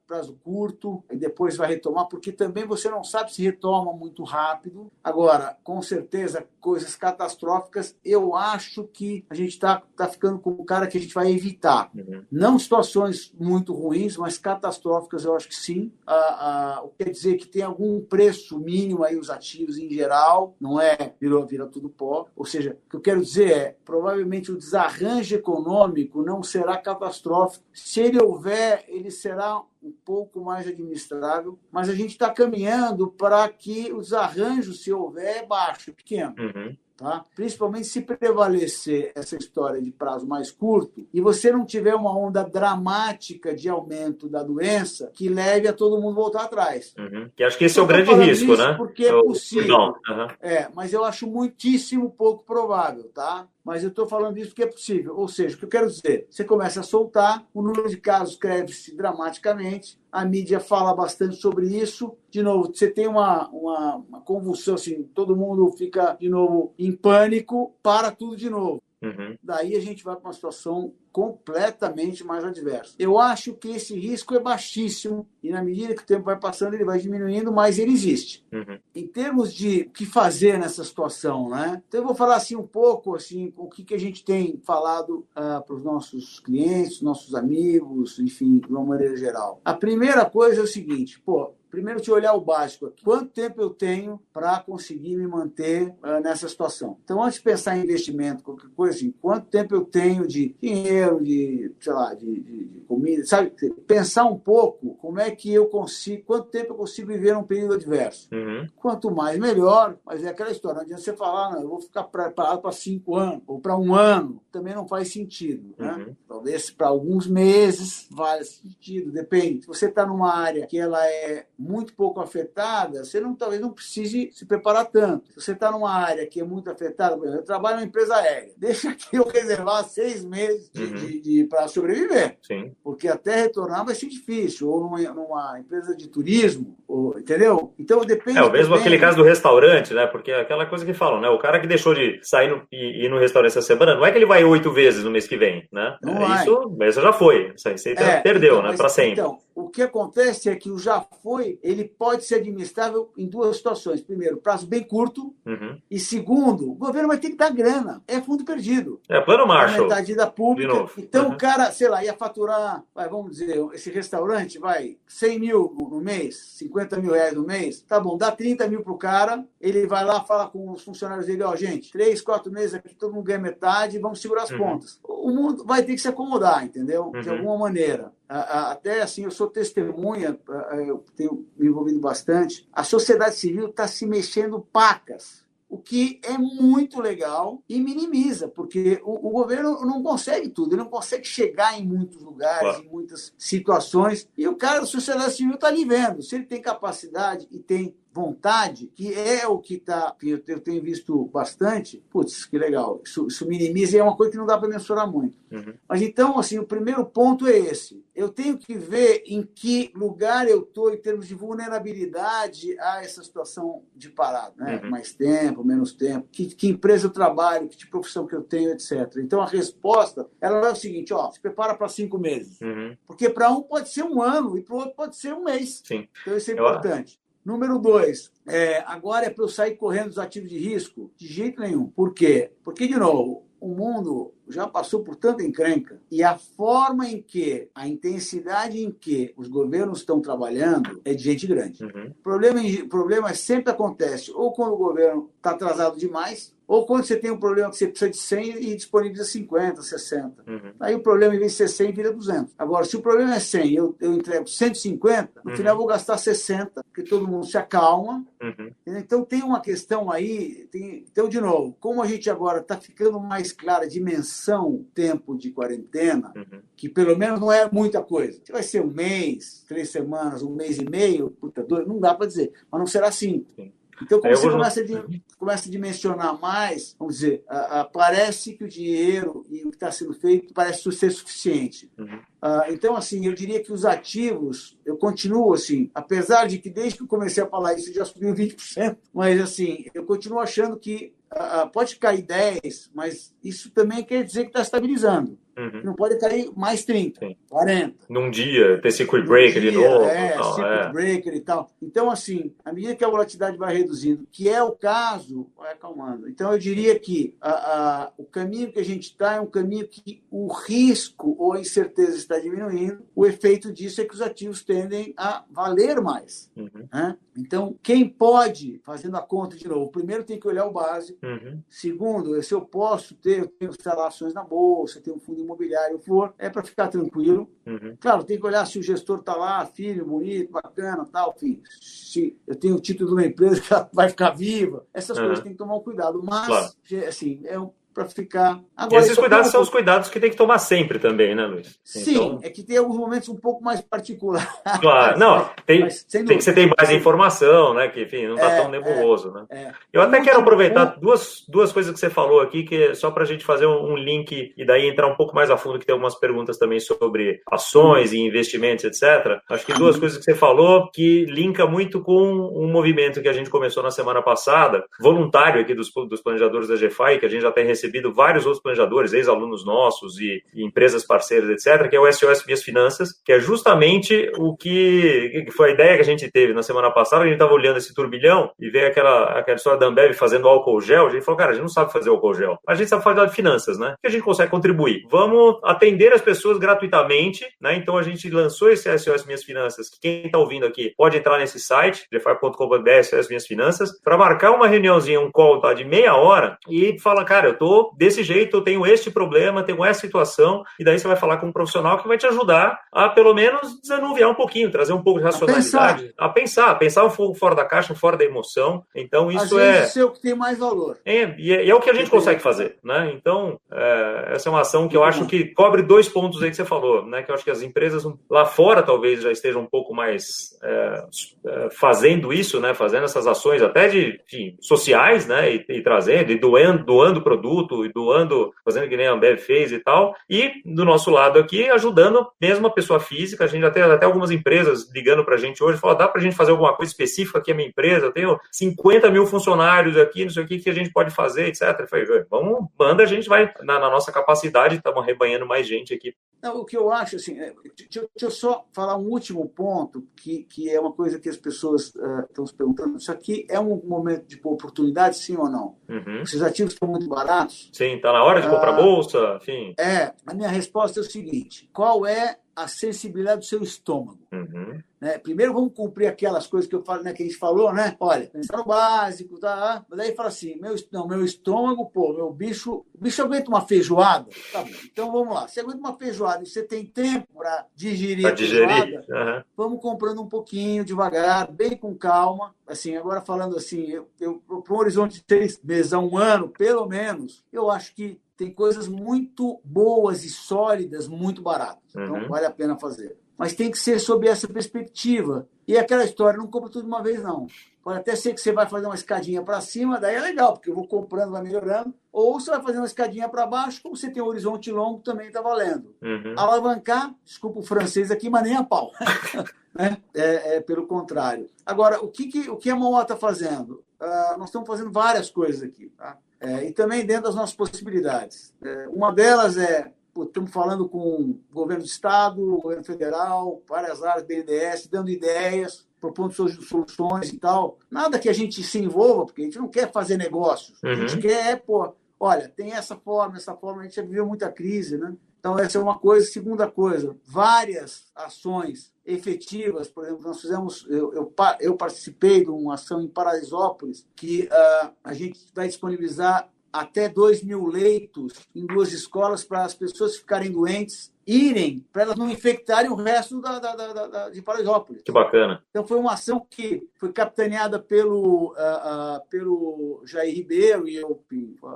prazo curto e depois vai retomar, porque também você não sabe se retoma muito rápido. Agora, com certeza, coisas catastróficas, eu acho que a gente está tá ficando com o cara que a gente vai evitar. Uhum. Não situações muito ruins, mas catastróficas, eu acho que sim. Ah, ah, quer dizer que tem algum preço mínimo aí os ativos em geral, não é virou vira tudo pó. Ou seja, o que eu quero dizer é, provavelmente o desarranjo econômico não será catastrófico. Se ele houver, ele será um pouco mais administrável, mas a gente está caminhando para que o desarranjo, se houver, é baixo, pequeno. Uhum. Tá? Principalmente se prevalecer essa história de prazo mais curto e você não tiver uma onda dramática de aumento da doença que leve a todo mundo voltar atrás. Uhum. Que acho que esse é o grande risco, né? Porque é possível. Uhum. É, mas eu acho muitíssimo pouco provável, tá? Mas eu estou falando isso porque é possível. Ou seja, o que eu quero dizer, você começa a soltar, o número de casos cresce dramaticamente, a mídia fala bastante sobre isso. De novo, você tem uma, uma, uma convulsão, assim, todo mundo fica de novo em pânico, para tudo de novo. Uhum. Daí a gente vai para uma situação completamente mais adversa. Eu acho que esse risco é baixíssimo e na medida que o tempo vai passando ele vai diminuindo, mas ele existe. Uhum. Em termos de o que fazer nessa situação, né? Então eu vou falar assim um pouco assim o que, que a gente tem falado uh, para os nossos clientes, nossos amigos, enfim, de uma maneira geral. A primeira coisa é o seguinte, pô, primeiro te olhar o básico aqui. Quanto tempo eu tenho para conseguir me manter uh, nessa situação? Então, antes de pensar em investimento, qualquer coisa assim, quanto tempo eu tenho de dinheiro, de, sei lá, de, de, de comida, sabe? Pensar um pouco como é que eu consigo, quanto tempo eu consigo viver num período adverso. Uhum. Quanto mais, melhor, mas é aquela história, não adianta você falar, não, eu vou ficar preparado para cinco anos, ou para um ano, também não faz sentido, né? Uhum. Talvez para alguns meses faz sentido, depende. Se você está numa área que ela é muito pouco afetada, você não, talvez não precise se preparar tanto. Se você está numa área que é muito afetada, por exemplo, eu trabalho numa empresa aérea, deixa que eu reservar seis meses de, uhum. para sobreviver. Sim. Porque até retornar vai ser difícil, ou numa, numa empresa de turismo, ou, entendeu? Então depende. É o mesmo aquele caso do restaurante, né? Porque é aquela coisa que falam, né? O cara que deixou de sair no, e ir no restaurante essa semana, não é que ele vai oito vezes no mês que vem, né? Não é, vai. Isso, isso já foi. Isso aí é, perdeu, então, né? Para sempre. Então, o que acontece é que o já foi, ele pode ser administrável em duas situações. Primeiro, prazo bem curto. Uhum. E segundo, o governo vai ter que dar grana. É fundo perdido. É plano Marshall. Metade da pública. Então uhum. o cara, sei lá, ia faturar, vai, vamos dizer, esse restaurante vai 100 mil no mês, 50 mil reais no mês. Tá bom, dá 30 mil pro cara. Ele vai lá, fala com os funcionários dele, ó, oh, gente, três, quatro meses aqui, todo mundo ganha metade, vamos segurar as uhum. pontas. O mundo vai ter que se acomodar, entendeu? De uhum. alguma maneira até assim, eu sou testemunha, eu tenho me envolvido bastante, a sociedade civil está se mexendo pacas, o que é muito legal e minimiza, porque o, o, governo não consegue tudo, ele não consegue chegar em muitos lugares, claro. em muitas situações, e o cara da sociedade civil está ali vendo. Se ele tem capacidade e tem vontade, que é o que está, que eu tenho visto bastante, putz, que legal, isso, isso minimiza e é uma coisa que não dá para mensurar muito. Uhum. Mas então, assim, o primeiro ponto é esse. Eu tenho que ver em que lugar eu estou em termos de vulnerabilidade a essa situação de parada, né? Uhum. Mais tempo, menos tempo, que, que empresa eu trabalho, que tipo profissão que eu tenho, etc. Então, a resposta, ela é o seguinte, ó, se prepara para cinco meses. Uhum. Porque para um pode ser um ano e para o outro pode ser um mês. Sim. Então, isso é importante. Número dois, é, agora é para eu sair correndo dos ativos de risco? De jeito nenhum. Por quê? Porque, de novo, o mundo já passou por tanta encrenca e a forma em que, a intensidade em que os governos estão trabalhando é de gente grande. Uhum. O problema, problema sempre acontece ou quando o governo está atrasado demais, ou quando você tem um problema que você precisa de 100 e disponibiliza 50, 60. Uhum. Aí o problema, em vez de ser 100, vira 200. Agora, se o problema é 100 eu, eu entrego 150, no uhum. final eu vou gastar 60, porque todo mundo se acalma. Uhum. Então tem uma questão aí. Tem, então, de novo, como a gente agora está ficando mais clara a dimensão tempo de quarentena, uhum. que pelo menos não é muita coisa. Se vai ser um mês, três semanas, um mês e meio, puta, dois, não dá para dizer. Mas não será assim. Sim. Então, quando você começa, de, começa a dimensionar mais, vamos dizer, a, a, parece que o dinheiro e o que está sendo feito parece ser suficiente. Uhum. Uh, então, assim, eu diria que os ativos, eu continuo assim, apesar de que desde que eu comecei a falar isso já subiu 20%, mas assim, eu continuo achando que uh, pode cair 10, mas isso também quer dizer que está estabilizando. Uhum. Não pode cair mais 30. Sim. 40. Num dia, ter circuit breaker de novo. É, tal, circuit é. breaker e tal. Então, assim, à medida que a volatilidade vai reduzindo, que é o caso, vai acalmando. Então, eu diria que a, a, o caminho que a gente está é um caminho que o risco ou a incerteza está diminuindo. O efeito disso é que os ativos tendem a valer mais. Uhum. Né? Então, quem pode, fazendo a conta de novo, primeiro tem que olhar o básico. Uhum. Segundo, se eu posso ter, eu tenho instalações na bolsa, tenho um fundo imobiliário, for, é para ficar tranquilo. Uhum. Claro, tem que olhar se o gestor está lá, filho, bonito, bacana, tal, enfim. Se eu tenho o título de uma empresa que vai ficar viva, essas uhum. coisas tem que tomar um cuidado. Mas, claro. assim, é um para ficar. Agora, e esses cuidados são os cuidados que tem que tomar sempre também, né, Luiz? Sim, então... é que tem alguns momentos um pouco mais particulares. Claro, não, tem, tem que você tem mais informação, né? Que, enfim, não está é, tão nebuloso, né? é, né? É. Eu até quero aproveitar duas, duas coisas que você falou aqui, que é só para a gente fazer um, um, link e daí entrar um pouco mais a fundo, que tem algumas perguntas também sobre ações e investimentos, etc. Acho que duas coisas que você falou que linka muito com um movimento que a gente começou na semana passada, voluntário aqui dos, dos planejadores da GFI, que a gente já tem recebido vários outros planejadores, ex-alunos nossos e, e, empresas parceiras, etc., que é o SOS Minhas Finanças, que é justamente o que, que, foi a ideia que a gente teve na semana passada. A gente estava olhando esse turbilhão e veio aquela, aquela história da Ambev fazendo álcool gel. A gente falou, cara, a gente não sabe fazer álcool gel. A gente sabe fazer finanças, né? Que a gente consegue contribuir. Vamos atender as pessoas gratuitamente, né? Então a gente lançou esse SOS Minhas Finanças, que quem está ouvindo aqui pode entrar nesse site, jefai.com.br, SOS Minhas Finanças, para marcar uma reuniãozinha, um call tá, de meia hora e fala, cara, eu tô desse jeito, eu tenho este problema, tenho essa situação, e daí você vai falar com um profissional que vai te ajudar a, pelo menos, desanuviar um pouquinho, trazer um pouco de racionalidade. A pensar, a pensar, um pouco fora da caixa, fora da emoção. Então, isso Às é. Isso é o que tem mais valor. É, e é, e é o que a gente consegue fazer, né? Então, é, essa é uma ação que eu acho que cobre dois pontos aí que você falou, né? Que eu acho que as empresas lá fora talvez já estejam um pouco mais é, é fazendo isso, né? Fazendo essas ações até de enfim, sociais, né? E, e trazendo, e doando, doando produtos produto e doando, fazendo que nem a Ambev fez e tal. E do nosso lado aqui, ajudando mesmo a pessoa física. A gente já tem até algumas empresas ligando para a gente hoje, falando, dá para a gente fazer alguma coisa específica aqui a minha empresa? Eu tenho 50 mil funcionários aqui, não sei o que, que a gente pode fazer, etc. Eu falei, vamos, manda, a gente vai na, na nossa capacidade, estamos rebanhando mais gente aqui. Não, o que eu acho, assim, é, deixa, eu só falar um último ponto, que, que é uma coisa que as pessoas uh, estão se perguntando. Isso aqui é um momento de oportunidade, sim ou não? Uhum. Esses ativos estão muito baratos, Sim, está na hora de comprar ah, bolsa, enfim. É, a minha resposta é o seguinte: qual é a sensibilidade do seu estômago? Uhum. Né? Primeiro vamos cumprir aquelas coisas que eu falo, né, que a gente falou, né? Olha, pensar no básico, tá? Mas aí fala assim, meu, não, meu estômago, pô, meu bicho, o bicho aguenta uma feijoada? Tá bom. Então vamos lá. Você aguenta uma feijoada e você tem tempo para digerir pra a digerir. feijoada, uhum. vamos comprando um pouquinho, devagar, bem com calma. Assim, agora falando assim, eu, eu para um horizonte de três meses a um ano, pelo menos, eu acho que tem coisas muito boas e sólidas, muito baratas. Então uhum. vale a pena fazer mas tem que ser sob essa perspectiva. E aquela história, não compra tudo de uma vez, não. Pode até ser que você vai fazer uma escadinha para cima, daí é legal, porque eu vou comprando, vai melhorando. Ou você vai fazer uma escadinha para baixo, como você tem um horizonte longo, também está valendo. Uhum. Alavancar, desculpa o francês aqui, mas nem a pau. né? é, é, pelo contrário. Agora, o que, que, o que a Mauá está fazendo? Uh, nós estamos fazendo várias coisas aqui. Tá? É, e também dentro das nossas possibilidades. É, uma delas é estamos falando com o governo do Estado, o governo federal, várias áreas, BNDES, dando ideias, propondo soluções e tal. Nada que a gente se envolva, porque a gente não quer fazer negócios. A gente uhum. quer, pô, olha, tem essa forma, essa forma, a gente já viveu muita crise, né? Então, essa é uma coisa. Segunda coisa, várias ações efetivas. Por exemplo, nós fizemos, eu, eu, eu participei de uma ação em Paraisópolis que uh, a gente vai disponibilizar até 2 mil leitos em duas escolas para as pessoas ficarem doentes irem para elas não infectarem o resto da, da, da, da, de Paraisópolis. Que bacana. Então foi uma ação que foi capitaneada pelo, uh, uh, pelo Jair Ribeiro e eu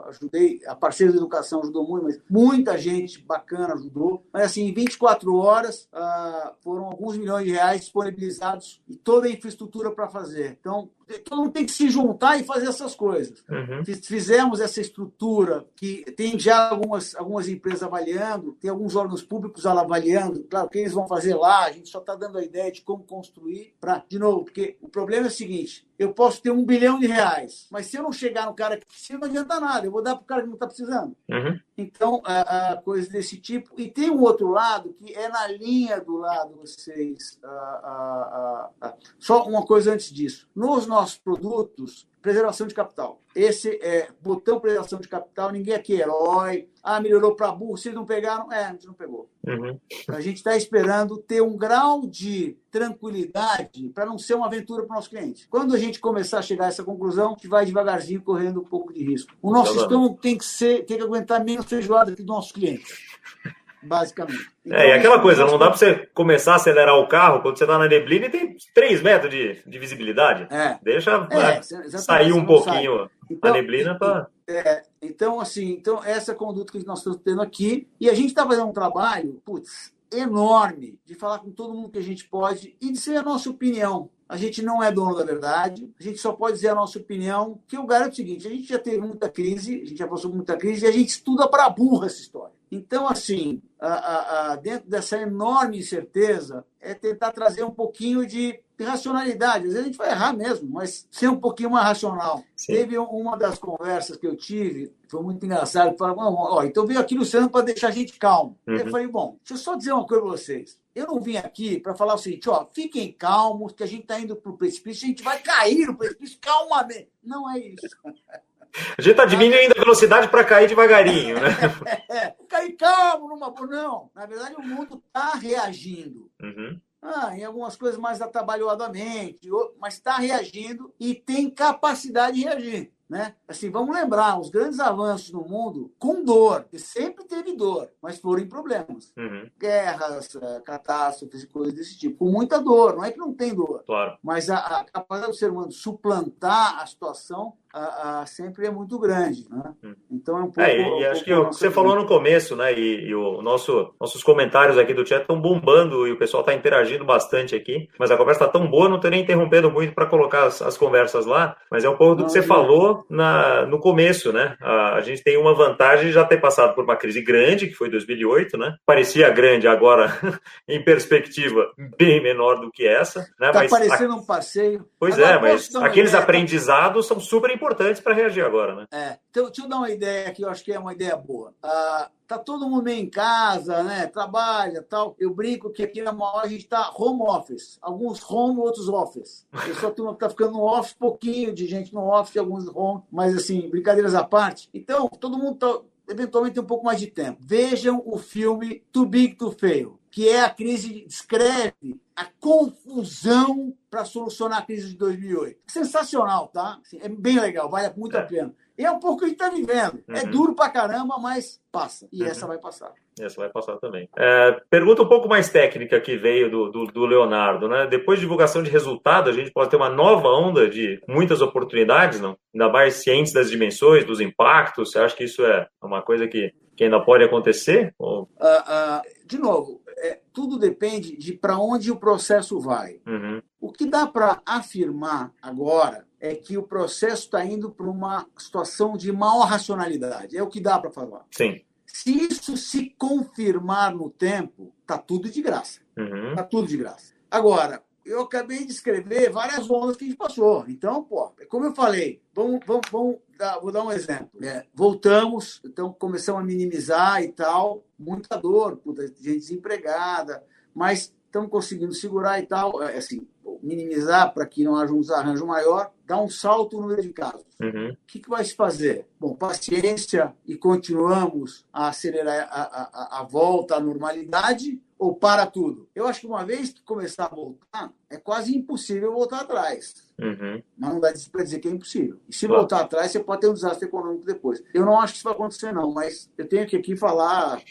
ajudei, a parceira da educação ajudou muito, mas muita gente bacana ajudou. Mas assim, em 24 horas uh, foram alguns milhões de reais disponibilizados e toda a infraestrutura para fazer. Então, todo mundo tem que se juntar e fazer essas coisas. Uhum. Fizemos essa estrutura que tem já algumas, algumas empresas avaliando, tem alguns órgãos públicos públicos avaliando, claro, o que eles vão fazer lá, a gente só está dando a ideia de como construir para, de novo, porque o problema é o seguinte, eu posso ter um bilhão de reais, mas se eu não chegar no cara que precisa, não adianta nada, eu vou dar para o cara que não está precisando. Uhum. Então, a, a, coisa desse tipo. E tem um outro lado que é na linha do lado vocês. A, só uma coisa antes disso. Nos nossos produtos, preservação de capital. Esse é botão preservação de capital, ninguém aqui é herói. Ah, melhorou para burro, vocês não pegaram? É, a gente não pegou. Uhum. A gente está esperando ter um grau de tranquilidade para não ser uma aventura para o nosso cliente. Quando a gente começar a chegar a essa conclusão, a gente vai devagarzinho correndo um pouco de risco. O nosso estômago tem que ser, tem que aguentar menos feijoada que do nosso cliente basicamente. Então, é, e aquela coisa, não dá para você começar a acelerar o carro quando você está na neblina e tem 3 metros de, de visibilidade. É. Deixa é, sair um pouquinho então, a neblina para. É, então, assim, então essa é conduta que nós estamos tendo aqui. E a gente está fazendo um trabalho, putz, enorme de falar com todo mundo que a gente pode e dizer a nossa opinião. A gente não é dono da verdade, a gente só pode dizer a nossa opinião, que eu garanto o seguinte, a gente já teve muita crise, a gente já passou por muita crise e a gente estuda para burra essa história. Então, assim, a, a, dentro dessa enorme incerteza, é tentar trazer um pouquinho de racionalidade. Às vezes a gente vai errar mesmo, mas ser um pouquinho mais racional. Sim. Teve uma das conversas que eu tive, foi muito engraçado, falava, ó, então veio aqui Luciano para deixar a gente calmo. Uhum. Eu falei, bom, deixa eu só dizer uma coisa para vocês. Eu não vim aqui para falar o seguinte, ó, fiquem calmos, que a gente está indo para o precipício, a gente vai cair no precipício calmamente. Não é isso. A gente está diminuindo a velocidade para cair devagarinho, né? É, cair calmo numa boa. Não, na verdade o mundo está reagindo. Uhum. Ah, em algumas coisas mais atabalhoadamente, mas está reagindo e tem capacidade de reagir. Né? Assim, vamos lembrar, os grandes avanços no mundo com dor, que sempre teve dor, mas foram em problemas. Uhum. Guerras, eh, catástrofes e coisas desse tipo. Com muita dor, não é que não tem dor. Claro. Mas a, a capacidade do ser humano suplantar a situação a, a, sempre é muito grande, né? Hum. Então é um pouco. É, e, um acho pouco que você falou no começo, né? E, e, o nosso, nossos comentários aqui do chat estão bombando e o pessoal está interagindo bastante aqui. Mas a conversa está tão boa, não estou nem interrompendo muito para colocar as, as, conversas lá. Mas é um pouco do não, que você falou na, no começo, né? A, a, gente tem uma vantagem de já ter passado por uma crise grande, que foi 2008, né? Parecia grande, agora, em perspectiva, bem menor do que essa. Né? Tá mas, parecendo a... um passeio. Pois agora, é, mas aqueles ideia, aprendizados tá... são super importantes para reagir agora, né? É. Então, deixa eu dar uma ideia aqui, eu acho que é uma ideia boa. Ah, tá todo mundo meio em casa, né? Trabalha tal. Eu brinco que aqui na maior a gente está home office. Alguns home, outros office. Eu só turma que tá ficando no office, pouquinho de gente no office, alguns home, mas assim, brincadeiras à parte. Então, todo mundo tá eventualmente tem um pouco mais de tempo. Vejam o filme Too Big to Fail, que é a crise, descreve a confusão para solucionar a crise de 2008. Sensacional, tá? Assim, é bem legal, vale muito é. a pena. E é um pouco que a gente está vivendo. É uhum. É duro pra caramba, mas passa. E uhum. essa vai passar. Essa vai passar também. É, pergunta um pouco mais técnica que veio do, do, do, Leonardo, né? Depois de divulgação de resultado, a gente pode ter uma nova onda de muitas oportunidades, não? Ainda mais cientes das dimensões, dos impactos. Você acha que isso é uma coisa que, que ainda pode acontecer? Ou... Uh, uh, de novo, tudo depende de para onde o processo vai. Uhum. O que dá para afirmar agora é que o processo está indo para uma situação de maior racionalidade. É o que dá para falar. Sim. Se isso se confirmar no tempo, tá tudo de graça. Uhum. Tá tudo de graça. Agora, eu acabei de escrever várias ondas que a gente passou. Então, pô, como eu falei, vamos, vamos, vamos dar, vou dar um exemplo. É, voltamos, então começamos a minimizar e tal, muita dor, puta, gente desempregada, mas estamos conseguindo segurar e tal, é, assim, minimizar para que não haja um desarranjo maior, dá um salto no número de casos. Uhum. O que, que, vai se fazer? Bom, paciência e continuamos a acelerar a, a, a volta à normalidade ou para tudo? Eu acho que uma vez que começar a voltar, é quase impossível voltar atrás. Uhum. Mas não dá para dizer que é impossível. E se claro. voltar atrás, você pode ter um desastre econômico depois. Eu não acho que isso vai acontecer, não, mas eu tenho que aqui falar.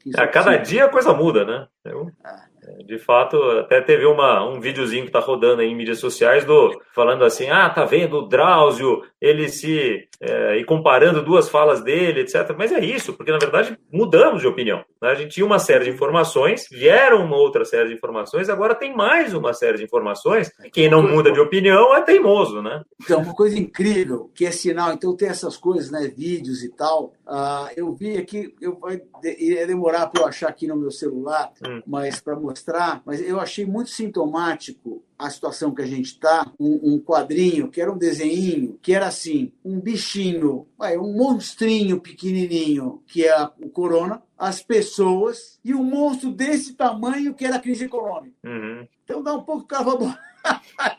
Que, a cada dia a coisa muda, né? Eu... É De fato, até teve uma, um videozinho que está rodando aí em mídias sociais do falando assim, ah, tá vendo o Drauzio, ele se é, e comparando duas falas dele, etc. Mas é isso, porque na verdade mudamos de opinião. Né? A gente tinha uma série de informações, vieram uma outra série de informações, agora tem mais uma série de informações. E quem não muda de opinião é teimoso, né? Então, uma coisa incrível que é sinal. Então tem essas coisas, né, vídeos e tal. Uh, eu vi aqui, eu ia demorar para eu achar aqui no meu celular, hum. mas para mostrar. Mas eu achei muito sintomático a situação que a gente está, um, um, quadrinho que era um desenho, que era assim, um bichinho, um monstrinho pequenininho, que é o corona, as pessoas, e um monstro desse tamanho que era a crise econômica. Uhum. Então dá um pouco de cavalo.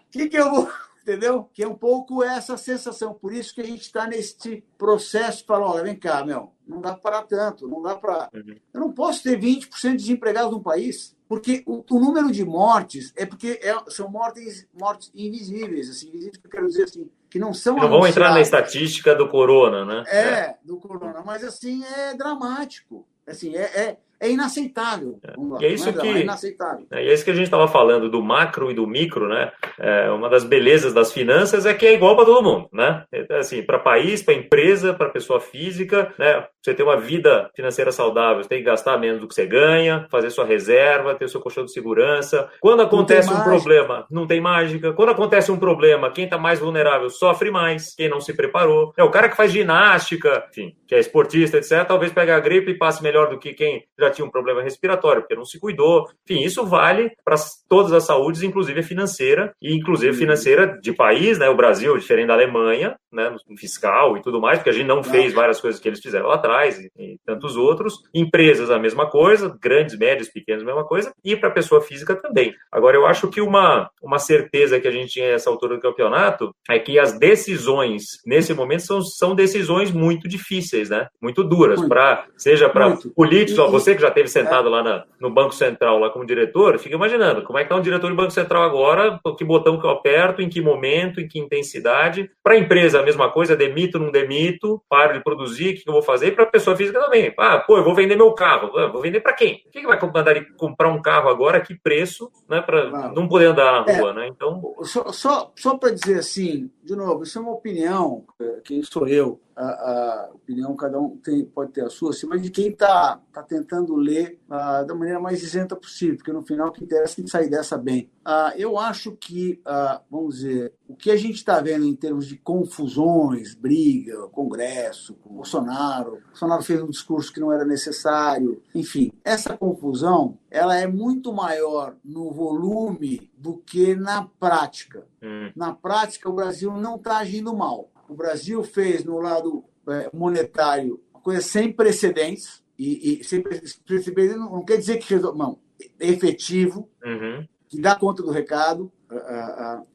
O que, que eu vou entendeu? Que é um pouco essa sensação. Por isso que a gente está nesse processo falar, olha, vem cá, meu, não dá para parar tanto, não dá para... Uhum. Eu não posso ter 20% de desempregados no país, porque o, o, número de mortes é porque é, são mortes, mortes invisíveis, assim, invisíveis que eu quero dizer assim, que não são Não vão entrar na estatística do corona, né? É, é, do corona, mas assim, é dramático. Assim, é, é é inaceitável. É. E é isso que é inaceitável. É, e é isso que a gente estava falando do macro e do micro, né? É, uma das belezas das finanças é que é igual para todo mundo, né? É, assim, para país, para empresa, para pessoa física, né? Você ter uma vida financeira saudável, você tem que gastar menos do que você ganha, fazer sua reserva, ter o seu colchão de segurança. Quando acontece um problema, não tem mágica. Quando acontece um problema, quem está mais vulnerável sofre mais, quem não se preparou. É o cara que faz ginástica, enfim, que é esportista, etc. Talvez pegue a gripe e passe melhor do que quem já já tinha um problema respiratório, porque não se cuidou. Enfim, isso vale para todas as saúdes, inclusive a financeira, e inclusive financeira de país, né? O Brasil, diferente da Alemanha, né? Fiscal e tudo mais, porque a gente não fez várias coisas que eles fizeram lá atrás e, e tantos outros. Empresas, a mesma coisa, grandes, médios, pequenos, a mesma coisa, e para pessoa física também. Agora, eu acho que uma, uma certeza que a gente tinha nessa altura do campeonato é que as decisões, nesse momento, são, são decisões muito difíceis, né? Muito duras, para seja para políticos, ó, você que já teve sentado lá na, no Banco Central, lá como diretor, fica imaginando como é que está um diretor do Banco Central agora, que botão que eu aperto, em que momento, em que intensidade. Para a empresa, a mesma coisa, demito, não demito, paro de produzir, o que eu vou fazer? Para a pessoa física também. Ah, pô, eu vou vender meu carro. Ah, vou vender para quem? Quem que vai mandar ele comprar um carro agora? Que preço, né? Para não poder andar na rua, é, né? Então. Só, só, só para dizer assim, de novo, isso é uma opinião, é, quem sou eu a, a, opinião, cada um tem, pode ter a sua, assim, mas de quem está tá tentando ler uh, da maneira mais isenta possível, porque no final o que interessa é sair dessa bem. Uh, eu acho que, uh, vamos dizer, o que a gente está vendo em termos de confusões, briga, Congresso, com Bolsonaro, Bolsonaro fez um discurso que não era necessário, enfim, essa confusão ela é muito maior no volume do que na prática. Hum. Na prática, o Brasil não está agindo mal o Brasil fez no lado é, monetário uma coisa sem precedentes, e, e sem precedentes não quer dizer que não, é efetivo, uhum. que dá conta do recado.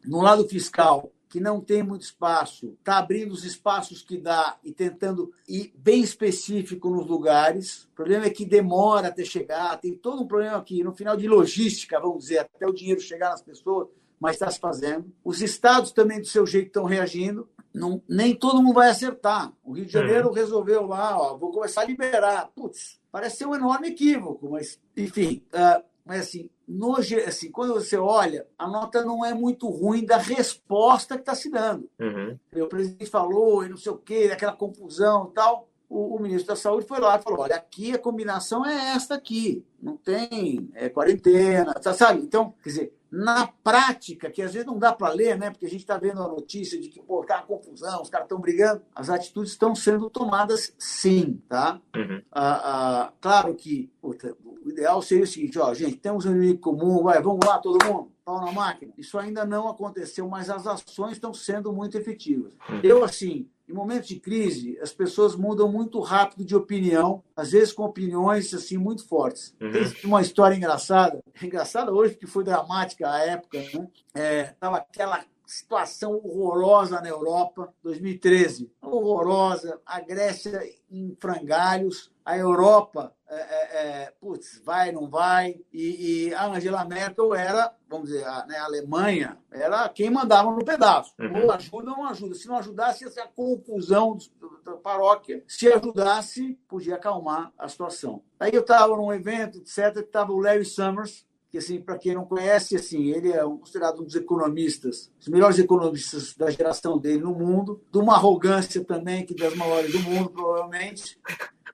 No lado fiscal, que não tem muito espaço, está abrindo os espaços que dá e tentando ir bem específico nos lugares. O problema é que demora até chegar, tem todo um problema aqui, no final de logística, vamos dizer, até o dinheiro chegar nas pessoas, mas está se fazendo. Os estados também, do seu jeito, estão reagindo não, nem todo mundo vai acertar. O Rio de Janeiro uhum. resolveu lá, ó, vou começar a liberar. Putz, parece ser um enorme equívoco, mas, enfim. Uh, mas, assim, no, assim, quando você olha, a nota não é muito ruim da resposta que está se dando. Uhum. O presidente falou e não sei o quê, aquela confusão e tal. O, o, ministro da Saúde foi lá e falou: olha, aqui a combinação é esta aqui, não tem é, quarentena, sabe? Então, quer dizer, na prática, que às vezes não dá para ler, né? Porque a gente está vendo a notícia de que pô, tá uma confusão, os caras estão brigando. As atitudes estão sendo tomadas sim, tá? Uhum. Ah, ah, claro que puta, o ideal seria o seguinte, ó, gente, temos um inimigo comum, vai, vamos lá, todo mundo, pau na máquina. Isso ainda não aconteceu, mas as ações estão sendo muito efetivas. Uhum. Eu, assim, em momentos de crise, as pessoas mudam muito rápido de opinião, às vezes com opiniões assim muito fortes. Uhum. Tem uma história engraçada, engraçada hoje porque foi dramática a época, né? É, tava aquela situação horrorosa na Europa, 2013, horrorosa, a Grécia em frangalhos, a Europa, é, é, é, putz, vai, não vai, e, e, a Angela Merkel era, vamos dizer, a, né, a Alemanha era quem mandava no pedaço. Uhum. Ou ajuda ou não ajuda. Se não ajudasse, ia ser a confusão da paróquia. Se ajudasse, podia acalmar a situação. Aí eu estava num evento, etc., que estava o Larry Summers, que assim, para quem não conhece, assim, ele é considerado um dos economistas, os melhores economistas da geração dele no mundo, de uma arrogância também que das maiores do mundo, provavelmente.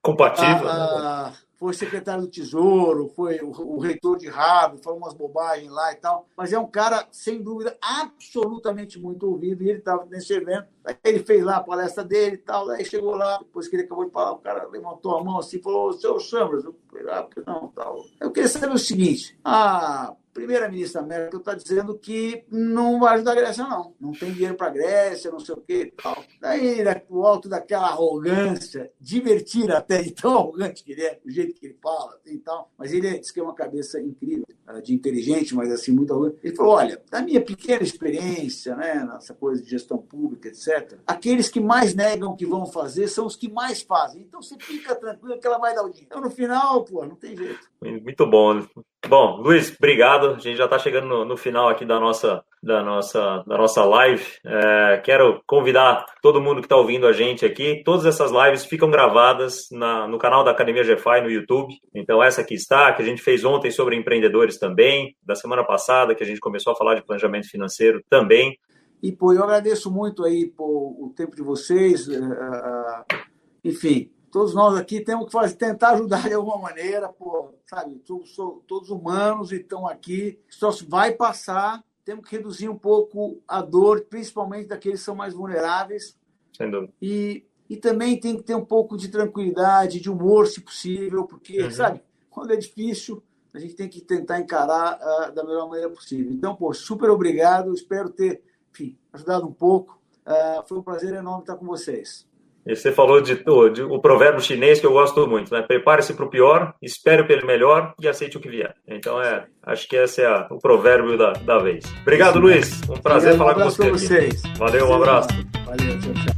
Compatível. Ah, né? foi secretário do Tesouro, foi o, o, reitor de Harvard, falou umas bobagens lá e tal. Mas é um cara, sem dúvida, absolutamente muito ouvido. E ele estava nesse evento. Ele fez lá a palestra dele e tal. Aí chegou lá, depois que ele acabou de falar, o cara levantou a mão assim e falou: Seu Chambers, eu ah, não, tal. Eu queria saber o seguinte: ah, primeira-ministra Merkel está dizendo que não vai ajudar a Grécia, não. Não tem dinheiro para a Grécia, não sei o quê e tal. Daí, o alto daquela arrogância, divertir até de tão arrogante que ele é, do jeito que ele fala assim, e tal. Mas ele diz que é uma cabeça incrível, de inteligente, mas assim, muito arrogante. Ele falou: olha, da minha pequena experiência, né, nessa coisa de gestão pública, etc., aqueles que mais negam que vão fazer são os que mais fazem. Então você fica tranquilo que ela vai dar o dinheiro. Então, no final, pô, não tem jeito. Muito bom. Bom, Luiz, obrigado. A gente já está chegando no, no, final aqui da nossa, da nossa, da nossa live. É, quero convidar todo mundo que está ouvindo a gente aqui. Todas essas lives ficam gravadas na, no canal da Academia GFI no YouTube. Então, essa aqui está, que a gente fez ontem sobre empreendedores também, da semana passada, que a gente começou a falar de planejamento financeiro também. E, pô, eu agradeço muito aí pô, o tempo de vocês. Uh, enfim, todos nós aqui temos que fazer, tentar ajudar de alguma maneira, pô, sabe? Todos, todos humanos estão aqui, só vai passar. Temos que reduzir um pouco a dor, principalmente daqueles que são mais vulneráveis. Sem dúvida. E, e também tem que ter um pouco de tranquilidade, de humor, se possível, porque, uhum. sabe, quando é difícil, a gente tem que tentar encarar uh, da melhor maneira possível. Então, pô, super obrigado. Espero ter, enfim, ajudado um pouco. Uh, foi um prazer enorme estar com vocês. Você falou de, de, o provérbio chinês que eu gosto muito, né? Prepare-se para o pior, espere pelo melhor e aceite o que vier. Então, é, acho que esse é a, o provérbio da, da vez. Obrigado, Luiz. Um prazer Obrigado, falar um com você. Vocês. Valeu, um abraço. Valeu, tchau, tchau.